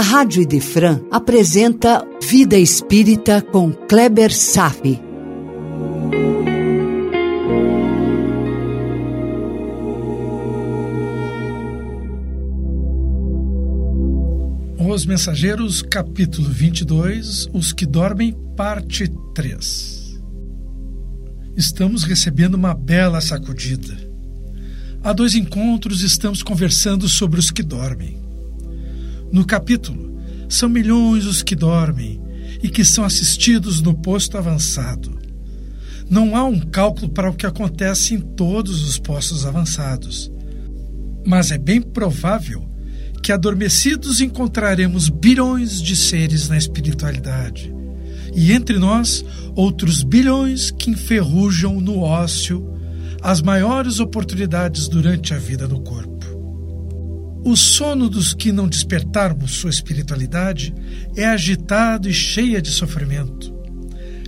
a Rádio Idefran apresenta Vida Espírita com Kleber Safi. Os Mensageiros, capítulo 22, Os que dormem, parte 3. Estamos recebendo uma bela sacudida. Há dois encontros estamos conversando sobre os que dormem. No capítulo, são milhões os que dormem e que são assistidos no posto avançado. Não há um cálculo para o que acontece em todos os postos avançados, mas é bem provável que adormecidos encontraremos bilhões de seres na espiritualidade, e entre nós outros bilhões que enferrujam no ócio as maiores oportunidades durante a vida no corpo. O sono dos que não despertarmos sua espiritualidade é agitado e cheia de sofrimento.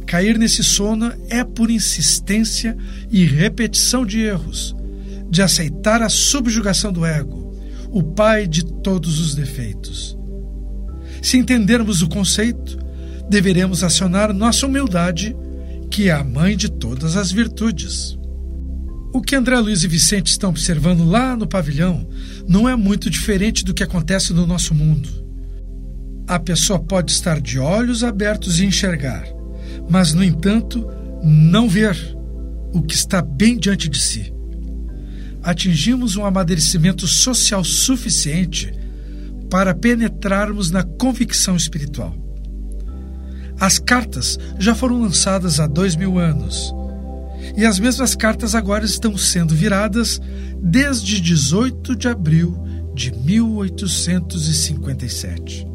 Cair nesse sono é por insistência e repetição de erros, de aceitar a subjugação do ego, o pai de todos os defeitos. Se entendermos o conceito, deveremos acionar nossa humildade, que é a mãe de todas as virtudes. O que André Luiz e Vicente estão observando lá no pavilhão não é muito diferente do que acontece no nosso mundo. A pessoa pode estar de olhos abertos e enxergar, mas, no entanto, não ver o que está bem diante de si. Atingimos um amadurecimento social suficiente para penetrarmos na convicção espiritual. As cartas já foram lançadas há dois mil anos e as mesmas cartas agora estão sendo viradas desde 18 de abril de 1857.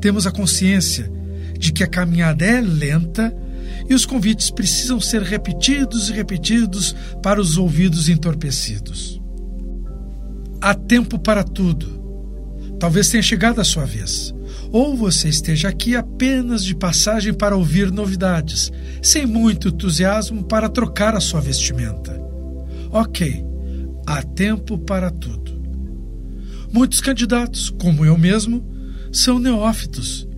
Temos a consciência de que a caminhada é lenta e os convites precisam ser repetidos e repetidos para os ouvidos entorpecidos. Há tempo para tudo. Talvez tenha chegado a sua vez ou você esteja aqui apenas de passagem para ouvir novidades, sem muito entusiasmo para trocar a sua vestimenta. Ok, há tempo para tudo. Muitos candidatos, como eu mesmo, são neófitos.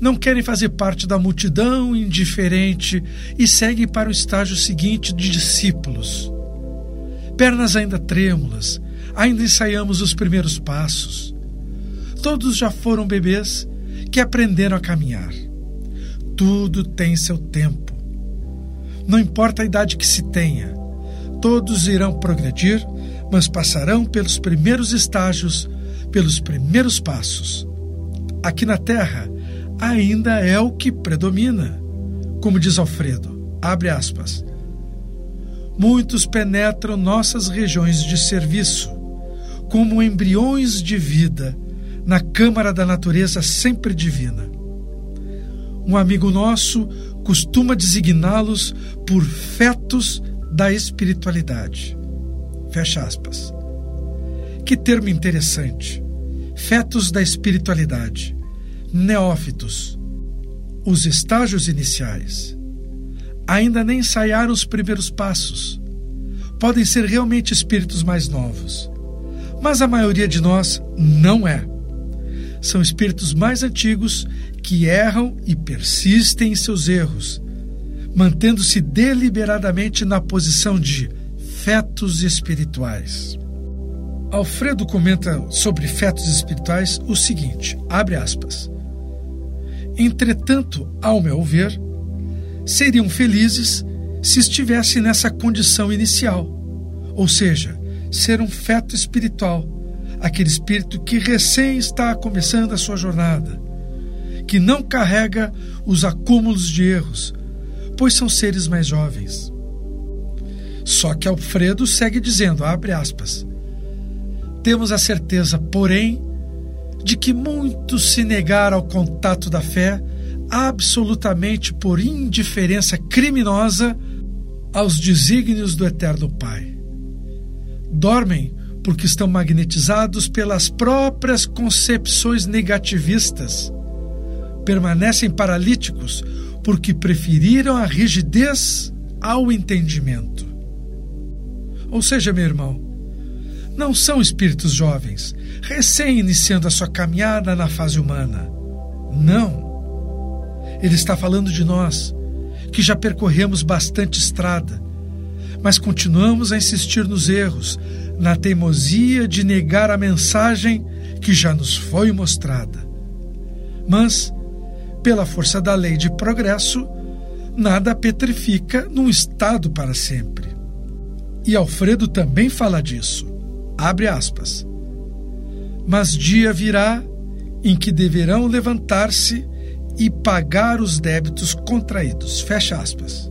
Não querem fazer parte da multidão indiferente e seguem para o estágio seguinte de discípulos. Pernas ainda trêmulas, ainda ensaiamos os primeiros passos todos já foram bebês que aprenderam a caminhar. Tudo tem seu tempo. Não importa a idade que se tenha, todos irão progredir, mas passarão pelos primeiros estágios, pelos primeiros passos. Aqui na Terra, ainda é o que predomina. Como diz Alfredo, abre aspas. Muitos penetram nossas regiões de serviço, como embriões de vida na Câmara da Natureza sempre divina. Um amigo nosso costuma designá-los por fetos da espiritualidade. Fecha aspas. Que termo interessante. Fetos da espiritualidade. Neófitos. Os estágios iniciais. Ainda nem ensaiaram os primeiros passos. Podem ser realmente espíritos mais novos. Mas a maioria de nós não é são espíritos mais antigos que erram e persistem em seus erros, mantendo-se deliberadamente na posição de fetos espirituais. Alfredo comenta sobre fetos espirituais o seguinte: abre aspas. Entretanto, ao meu ver, seriam felizes se estivessem nessa condição inicial, ou seja, ser um feto espiritual aquele espírito que recém está começando a sua jornada, que não carrega os acúmulos de erros, pois são seres mais jovens. Só que Alfredo segue dizendo, abre aspas, temos a certeza, porém, de que muitos se negaram ao contato da fé absolutamente por indiferença criminosa aos desígnios do Eterno Pai. Dormem porque estão magnetizados pelas próprias concepções negativistas. Permanecem paralíticos porque preferiram a rigidez ao entendimento. Ou seja, meu irmão, não são espíritos jovens, recém iniciando a sua caminhada na fase humana. Não. Ele está falando de nós, que já percorremos bastante estrada, mas continuamos a insistir nos erros, na teimosia de negar a mensagem que já nos foi mostrada. Mas, pela força da lei de progresso, nada petrifica num estado para sempre. E Alfredo também fala disso. Abre aspas. Mas dia virá em que deverão levantar-se e pagar os débitos contraídos. Fecha aspas.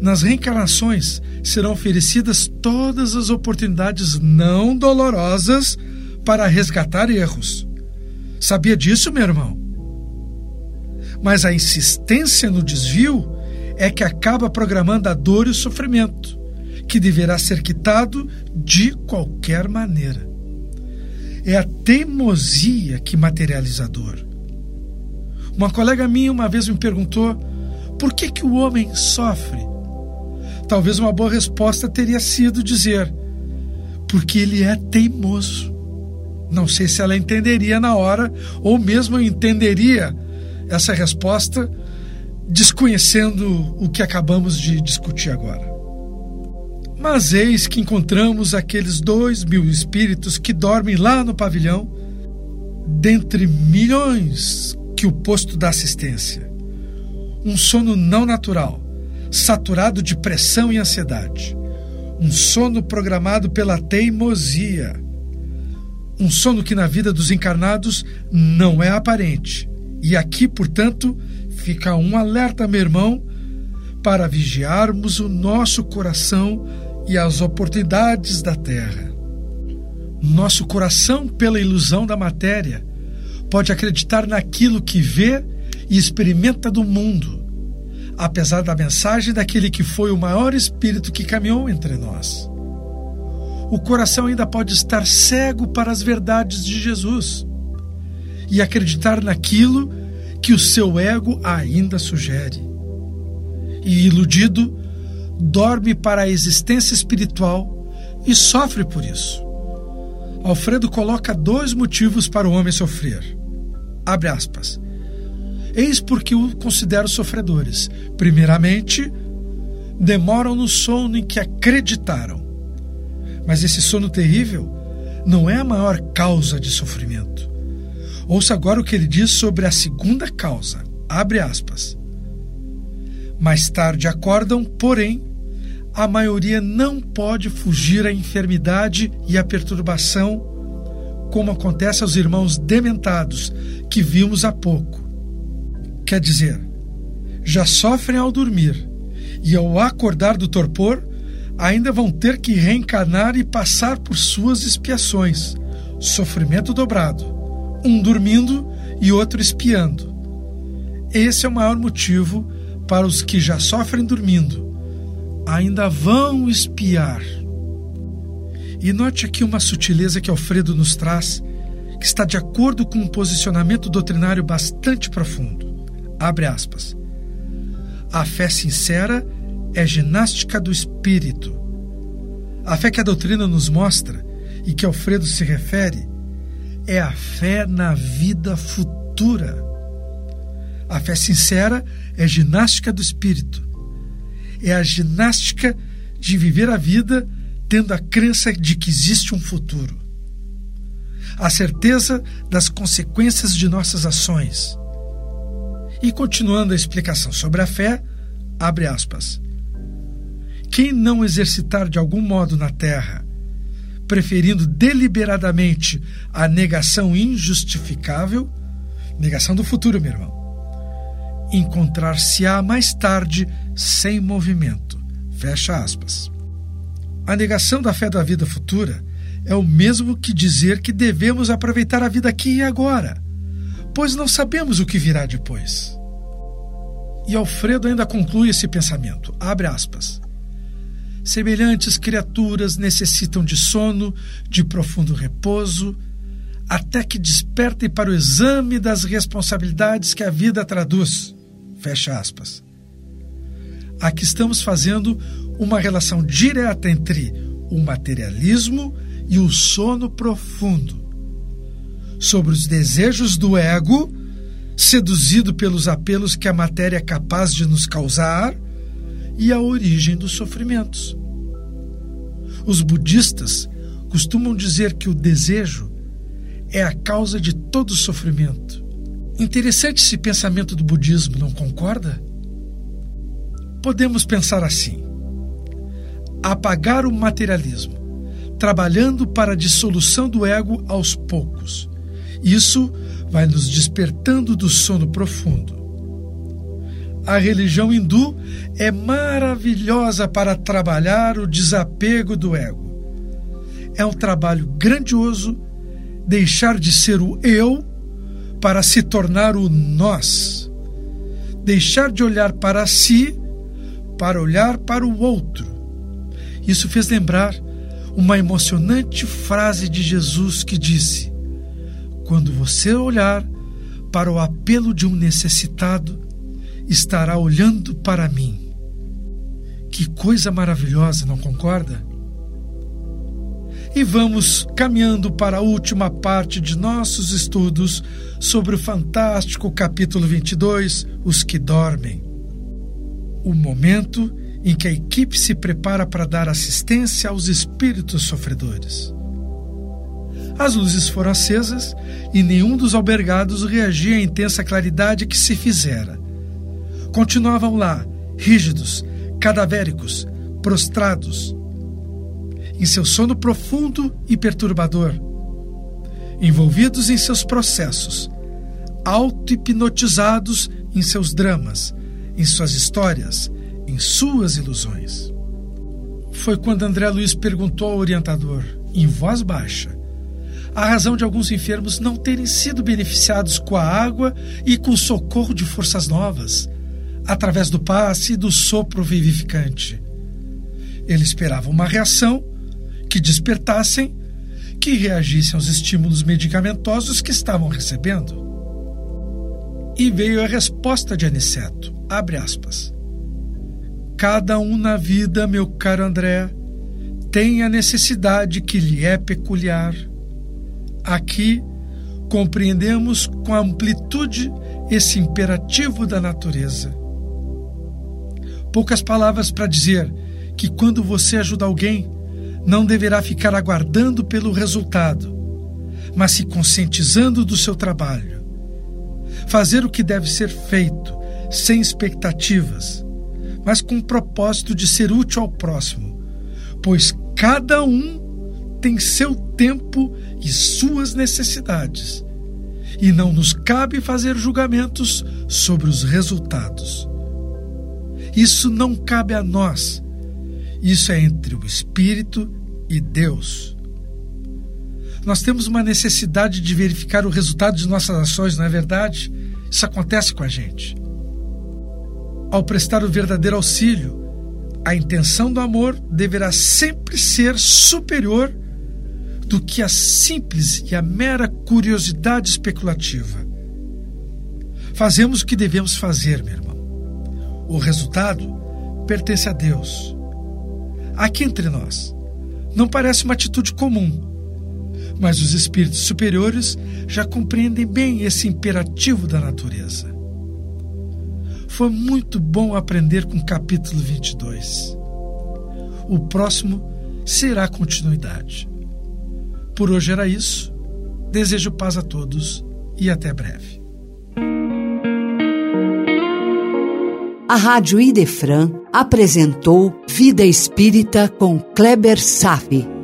Nas reencarnações serão oferecidas todas as oportunidades não dolorosas para resgatar erros. Sabia disso, meu irmão? Mas a insistência no desvio é que acaba programando a dor e o sofrimento, que deverá ser quitado de qualquer maneira. É a teimosia que materializa a dor. Uma colega minha uma vez me perguntou por que, que o homem sofre Talvez uma boa resposta teria sido dizer: porque ele é teimoso. Não sei se ela entenderia na hora, ou mesmo entenderia essa resposta, desconhecendo o que acabamos de discutir agora. Mas eis que encontramos aqueles dois mil espíritos que dormem lá no pavilhão, dentre milhões que o posto dá assistência. Um sono não natural saturado de pressão e ansiedade. Um sono programado pela teimosia. Um sono que na vida dos encarnados não é aparente. E aqui, portanto, fica um alerta, meu irmão, para vigiarmos o nosso coração e as oportunidades da terra. Nosso coração, pela ilusão da matéria, pode acreditar naquilo que vê e experimenta do mundo apesar da mensagem daquele que foi o maior espírito que caminhou entre nós. O coração ainda pode estar cego para as verdades de Jesus e acreditar naquilo que o seu ego ainda sugere. E iludido, dorme para a existência espiritual e sofre por isso. Alfredo coloca dois motivos para o homem sofrer. Abre aspas. Eis porque o considero sofredores. Primeiramente, demoram no sono em que acreditaram. Mas esse sono terrível não é a maior causa de sofrimento. Ouça agora o que ele diz sobre a segunda causa. Abre aspas. Mais tarde acordam, porém, a maioria não pode fugir à enfermidade e à perturbação, como acontece aos irmãos dementados que vimos há pouco Quer dizer, já sofrem ao dormir e ao acordar do torpor, ainda vão ter que reencarnar e passar por suas expiações, sofrimento dobrado, um dormindo e outro espiando. Esse é o maior motivo para os que já sofrem dormindo, ainda vão espiar. E note aqui uma sutileza que Alfredo nos traz, que está de acordo com um posicionamento doutrinário bastante profundo. Abre aspas. A fé sincera é ginástica do espírito. A fé que a doutrina nos mostra e que Alfredo se refere é a fé na vida futura. A fé sincera é ginástica do espírito. É a ginástica de viver a vida tendo a crença de que existe um futuro. A certeza das consequências de nossas ações e continuando a explicação sobre a fé, abre aspas. Quem não exercitar de algum modo na terra, preferindo deliberadamente a negação injustificável, negação do futuro, meu irmão, encontrar-se-á mais tarde sem movimento. Fecha aspas. A negação da fé da vida futura é o mesmo que dizer que devemos aproveitar a vida aqui e agora pois não sabemos o que virá depois. E Alfredo ainda conclui esse pensamento. Abre aspas. Semelhantes criaturas necessitam de sono, de profundo repouso, até que despertem para o exame das responsabilidades que a vida traduz. Fecha aspas. Aqui estamos fazendo uma relação direta entre o materialismo e o sono profundo, sobre os desejos do ego, seduzido pelos apelos que a matéria é capaz de nos causar, e a origem dos sofrimentos. Os budistas costumam dizer que o desejo é a causa de todo sofrimento. Interessante esse pensamento do budismo, não concorda? Podemos pensar assim: apagar o materialismo, trabalhando para a dissolução do ego aos poucos. Isso vai nos despertando do sono profundo. A religião hindu é maravilhosa para trabalhar o desapego do ego. É um trabalho grandioso deixar de ser o eu para se tornar o nós. Deixar de olhar para si para olhar para o outro. Isso fez lembrar uma emocionante frase de Jesus que disse: Quando você olhar para o apelo de um necessitado, estará olhando para mim. Que coisa maravilhosa, não concorda? E vamos caminhando para a última parte de nossos estudos sobre o fantástico capítulo 22, Os que Dormem. O momento em que a equipe se prepara para dar assistência aos espíritos sofredores. As luzes foram acesas e nenhum dos albergados reagia à intensa claridade que se fizera. Continuavam lá, rígidos, cadavéricos, prostrados, em seu sono profundo e perturbador, envolvidos em seus processos, auto-hipnotizados em seus dramas, em suas histórias, em suas ilusões. Foi quando André Luiz perguntou ao orientador, em voz baixa, a razão de alguns enfermos não terem sido beneficiados com a água e com o socorro de forças novas, através do passe e do sopro vivificante. Ele esperava uma reação que despertassem, que reagissem aos estímulos medicamentosos que estavam recebendo. E veio a resposta de Aniceto, abre aspas. Cada um na vida, meu caro André, tem a necessidade que lhe é peculiar. Aqui compreendemos com amplitude esse imperativo da natureza. Poucas palavras para dizer que quando você ajuda alguém, não deverá ficar aguardando pelo resultado, mas se conscientizando do seu trabalho. Fazer o que deve ser feito, sem expectativas, mas com o propósito de ser útil ao próximo, pois cada um tem seu tempo e suas necessidades, e não nos cabe fazer julgamentos sobre os resultados. Isso não cabe a nós. Isso é entre o Espírito e Deus. Nós temos uma necessidade de verificar o resultado de nossas ações, não é verdade? Isso acontece com a gente. Ao prestar o verdadeiro auxílio, a intenção do amor deverá sempre ser superior do que a simples e a mera curiosidade especulativa. Fazemos o que devemos fazer, meu irmão. O resultado pertence a Deus. Aqui entre nós, não parece uma atitude comum, mas os espíritos superiores já compreendem bem esse imperativo da natureza. Foi muito bom aprender com o capítulo 22. O próximo será continuidade. Por hoje era isso. Desejo paz a todos e até breve. A Rádio Idefran apresentou Vida Espírita com Kleber Safi.